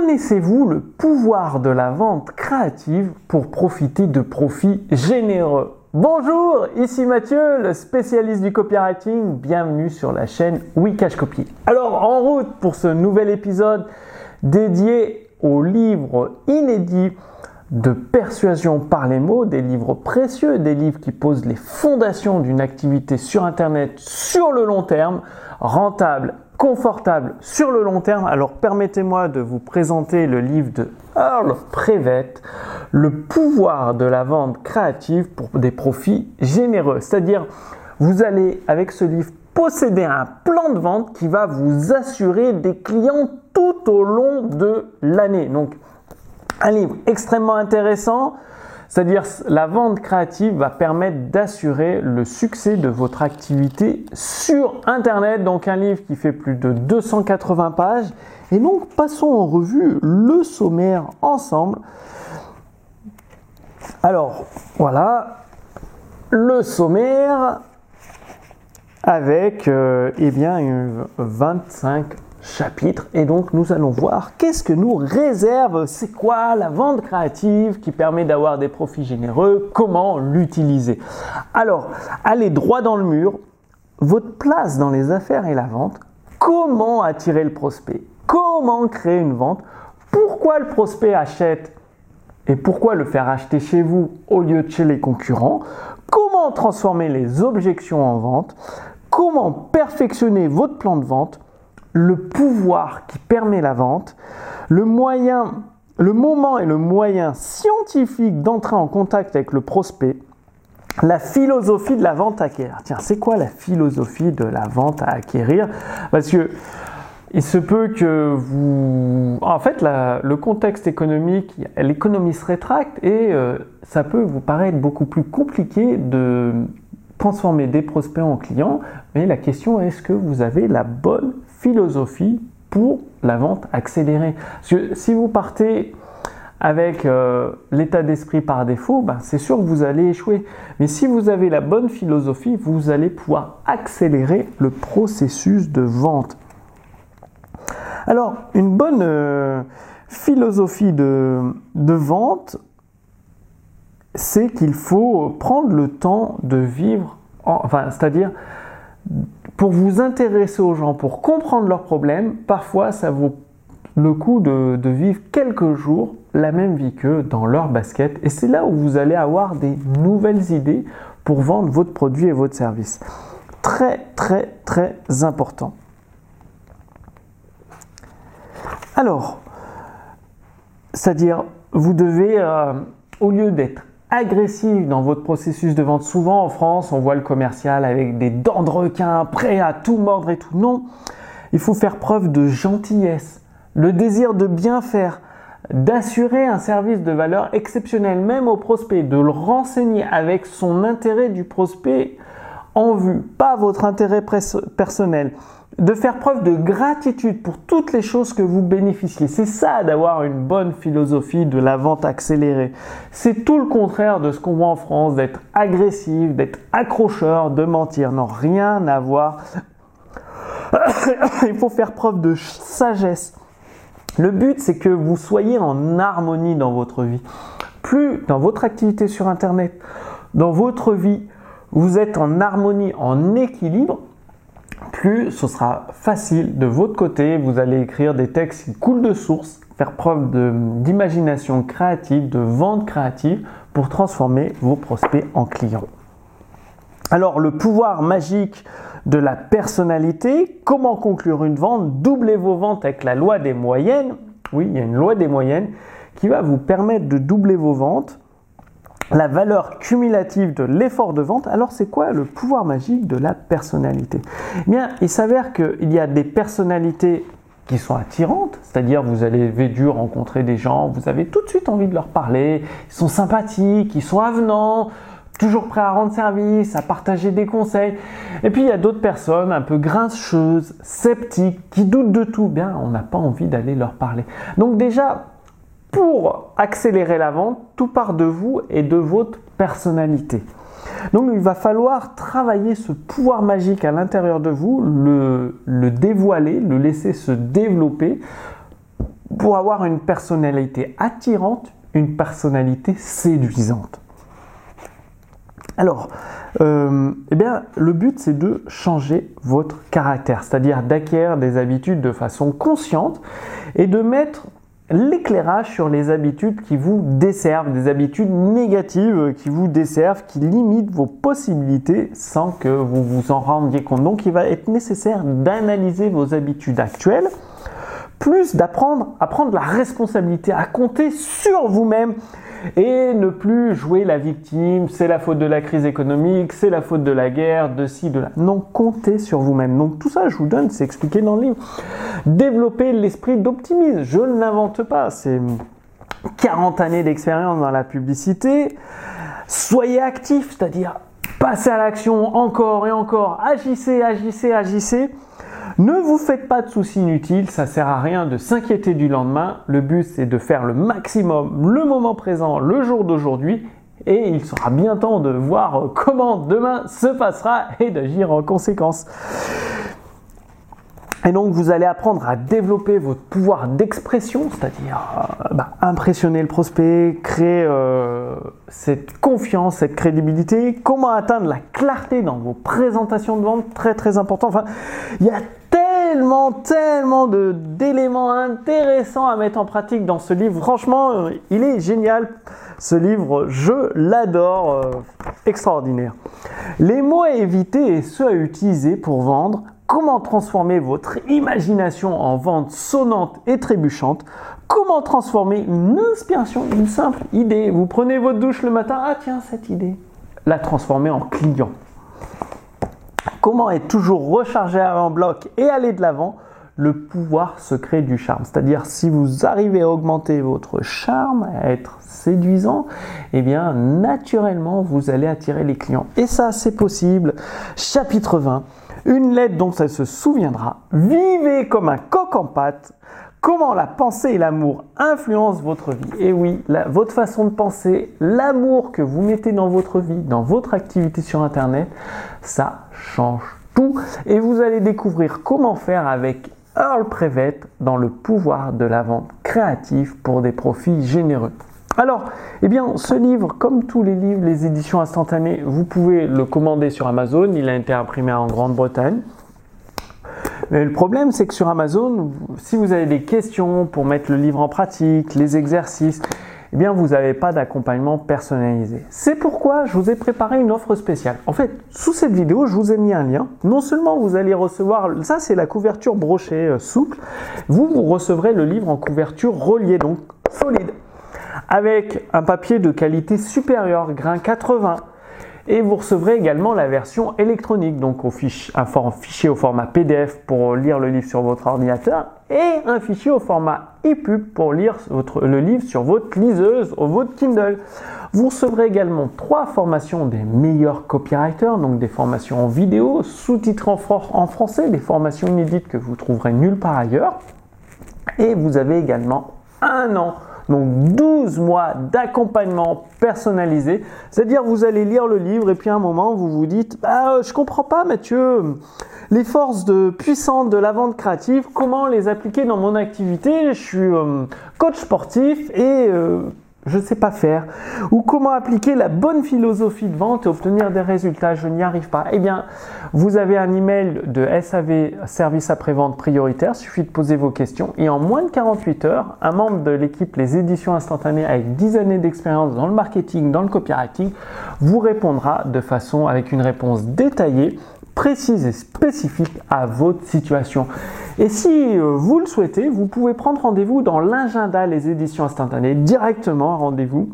Connaissez-vous le pouvoir de la vente créative pour profiter de profits généreux? Bonjour, ici Mathieu, le spécialiste du copywriting. Bienvenue sur la chaîne Wikash Copy. Alors, en route pour ce nouvel épisode dédié aux livres inédits de persuasion par les mots, des livres précieux, des livres qui posent les fondations d'une activité sur Internet sur le long terme, rentable, confortable sur le long terme. Alors permettez-moi de vous présenter le livre de Earl Prevett, Le pouvoir de la vente créative pour des profits généreux. C'est-à-dire, vous allez avec ce livre posséder un plan de vente qui va vous assurer des clients tout au long de l'année. Donc, un livre extrêmement intéressant. C'est-à-dire la vente créative va permettre d'assurer le succès de votre activité sur Internet. Donc un livre qui fait plus de 280 pages. Et donc passons en revue le sommaire ensemble. Alors voilà le sommaire avec euh, eh bien 25 chapitres et donc nous allons voir qu'est-ce que nous réserve, c'est quoi la vente créative qui permet d'avoir des profits généreux, comment l'utiliser. Alors, allez droit dans le mur, votre place dans les affaires et la vente, comment attirer le prospect, comment créer une vente, pourquoi le prospect achète et pourquoi le faire acheter chez vous au lieu de chez les concurrents, comment transformer les objections en vente, comment perfectionner votre plan de vente, le pouvoir qui permet la vente, le moyen, le moment et le moyen scientifique d'entrer en contact avec le prospect, la philosophie de la vente à acquérir. Tiens, c'est quoi la philosophie de la vente à acquérir? Parce que il se peut que vous... En fait, le contexte économique, l'économie se rétracte et euh, ça peut vous paraître beaucoup plus compliqué de transformer des prospects en clients. Mais la question est, est-ce que vous avez la bonne philosophie pour la vente accélérée. Si vous partez avec euh, l'état d'esprit par défaut, ben, c'est sûr que vous allez échouer. Mais si vous avez la bonne philosophie, vous allez pouvoir accélérer le processus de vente. Alors, une bonne euh, philosophie de, vente, c'est qu'il faut prendre le temps de vivre, c'est-à-dire pour vous intéresser aux gens, pour comprendre leurs problèmes, parfois ça vaut le coup de, vivre quelques jours la même vie qu'eux dans leur basket. Et c'est là où vous allez avoir des nouvelles idées pour vendre votre produit et votre service. Très, très, très important. Alors, c'est-à-dire, vous devez, euh, au lieu d'être agressif dans votre processus de vente. Souvent en France, on voit le commercial avec des dents de requin, prêt à tout mordre et tout. Non, il faut faire preuve de gentillesse, le désir de bien faire, d'assurer un service de valeur exceptionnel même au prospect, de le renseigner avec son intérêt du prospect en vue, pas votre intérêt personnel de faire preuve de gratitude pour toutes les choses que vous bénéficiez. C'est ça d'avoir une bonne philosophie de la vente accélérée. C'est tout le contraire de ce qu'on voit en France, d'être agressif, d'être accrocheur, de mentir. Non, rien à voir. Il faut faire preuve de sagesse. Le but, c'est que vous soyez en harmonie dans votre vie. Plus dans votre activité sur Internet, dans votre vie, vous êtes en harmonie, en équilibre, plus ce sera facile de votre côté. Vous allez écrire des textes qui coulent de source, faire preuve d'imagination créative, de vente créative pour transformer vos prospects en clients. Alors le pouvoir magique de la personnalité, comment conclure une vente, doublez vos ventes avec la loi des moyennes. Oui, il y a une loi des moyennes qui va vous permettre de doubler vos ventes la valeur cumulative de l'effort de vente, alors c'est quoi le pouvoir magique de la personnalité? Eh bien, il s'avère qu'il y a des personnalités qui sont attirantes, c'est-à-dire vous allez dû rencontrer des gens, vous avez tout de suite envie de leur parler, ils sont sympathiques, ils sont avenants, toujours prêts à rendre service, à partager des conseils. Et puis il y a d'autres personnes un peu grincheuses, sceptiques, qui doutent de tout. Bien, on n'a pas envie d'aller leur parler. Donc déjà, pour accélérer la vente, tout part de vous et de votre personnalité. Donc il va falloir travailler ce pouvoir magique à l'intérieur de vous, le, dévoiler, le laisser se développer pour avoir une personnalité attirante, une personnalité séduisante. Alors, euh, eh bien, le but c'est de changer votre caractère, c'est-à-dire d'acquérir des habitudes de façon consciente et de mettre l'éclairage sur les habitudes qui vous desservent, des habitudes négatives qui vous desservent, qui limitent vos possibilités sans que vous vous en rendiez compte. Donc il va être nécessaire d'analyser vos habitudes actuelles, plus d'apprendre à prendre la responsabilité, à compter sur vous-même et ne plus jouer la victime, c'est la faute de la crise économique, c'est la faute de la guerre, de ci, de là. Non, comptez sur vous-même. Donc tout ça, je vous donne, c'est expliqué dans le livre. Développer l'esprit d'optimisme, je ne l'invente pas, c'est 40 années d'expérience dans la publicité. Soyez actif, c'est-à-dire passez à l'action encore et encore, agissez, agissez, agissez. Ne vous faites pas de soucis inutiles, ça sert à rien de s'inquiéter du lendemain. Le but c'est de faire le maximum le moment présent, le jour d'aujourd'hui et il sera bien temps de voir comment demain se passera et d'agir en conséquence. Et donc vous allez apprendre à développer votre pouvoir d'expression, c'est-à-dire euh, bah, impressionner le prospect, créer euh, cette confiance, cette crédibilité, comment atteindre la clarté dans vos présentations de vente, très très important. Enfin, il y a tellement, tellement d'éléments intéressants à mettre en pratique dans ce livre. Franchement, euh, il est génial. Ce livre, je l'adore, extraordinaire. Les mots à éviter et ceux à utiliser pour vendre, comment transformer votre imagination en vente sonnante et trébuchante, comment transformer une inspiration, une simple idée? Vous prenez votre douche le matin, ah tiens, cette idée, la transformer en client. Comment être toujours rechargé en bloc et aller de l'avant? Le pouvoir secret du charme. C'est-à-dire si vous arrivez à augmenter votre charme, à être séduisant, eh bien naturellement vous allez attirer les clients. Et ça c'est possible. Chapitre 20. Une lettre dont elle se souviendra. Vivez comme un coq en pâte Comment la pensée et l'amour influencent votre vie Et oui, votre façon de penser, l'amour que vous mettez dans votre vie, dans votre activité sur Internet, ça change tout. Et vous allez découvrir comment faire avec Earl Prevet dans le pouvoir de la vente créative pour des profits généreux. Alors, eh bien, ce livre, comme tous les livres, les éditions instantanées, vous pouvez le commander sur Amazon. Il a été imprimé en Grande-Bretagne. Mais le problème, c'est que sur Amazon, si vous avez des questions pour mettre le livre en pratique, les exercices, eh bien, vous n'avez pas d'accompagnement personnalisé. C'est pourquoi je vous ai préparé une offre spéciale. En fait, sous cette vidéo, je vous ai mis un lien. Non seulement vous allez recevoir, ça c'est la couverture brochée euh, souple, vous, vous recevrez le livre en couverture reliée, donc solide, avec un papier de qualité supérieure, grain 80, et vous recevrez également la version électronique, donc un fichier au format PDF pour lire le livre sur votre ordinateur et un fichier au format EPUB pour lire le livre sur votre liseuse ou votre Kindle. Vous recevrez également trois formations des meilleurs copywriters, donc des formations en vidéo, sous-titrées en français, des formations inédites que vous trouverez nulle part ailleurs. Et vous avez également un an donc 12 mois d'accompagnement personnalisé, c'est-à-dire vous allez lire le livre et puis à un moment vous vous dites bah, je comprends pas Mathieu. Les forces de puissantes de la vente créative, comment les appliquer dans mon activité? Je suis euh, coach sportif et euh, je ne sais pas faire. Ou comment appliquer la bonne philosophie de vente et obtenir des résultats, je n'y arrive pas. Eh bien, vous avez un email de SAV, service après-vente prioritaire, suffit de poser vos questions et en moins de 48 heures, un membre de l'équipe Les Éditions Instantanées avec 10 années d'expérience dans le marketing, dans le copywriting, vous répondra de façon avec une réponse détaillée précise et spécifique à votre situation. Et si euh, vous le souhaitez, vous pouvez prendre rendez-vous dans l'agenda Les Éditions Instantanées, directement rendez-vous,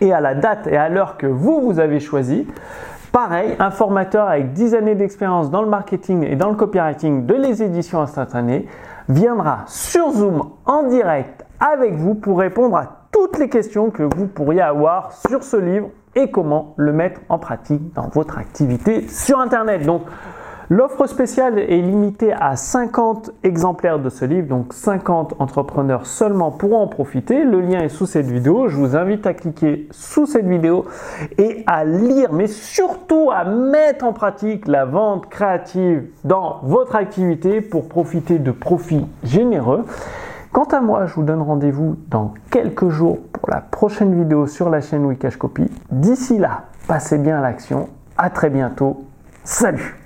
et à la date et à l'heure que vous, vous avez choisi. Pareil, un formateur avec 10 années d'expérience dans le marketing et dans le copywriting de les éditions instantanées viendra sur Zoom en direct avec vous pour répondre à toutes les questions que vous pourriez avoir sur ce livre et comment le mettre en pratique dans votre activité sur Internet. Donc, L'offre spéciale est limitée à 50 exemplaires de ce livre, donc 50 entrepreneurs seulement pourront en profiter. Le lien est sous cette vidéo. Je vous invite à cliquer sous cette vidéo et à lire, mais surtout à mettre en pratique la vente créative dans votre activité pour profiter de profits généreux. Quant à moi, je vous donne rendez-vous dans quelques jours pour la prochaine vidéo sur la chaîne Wikash Copy. D'ici là, passez bien à l'action. À très bientôt. Salut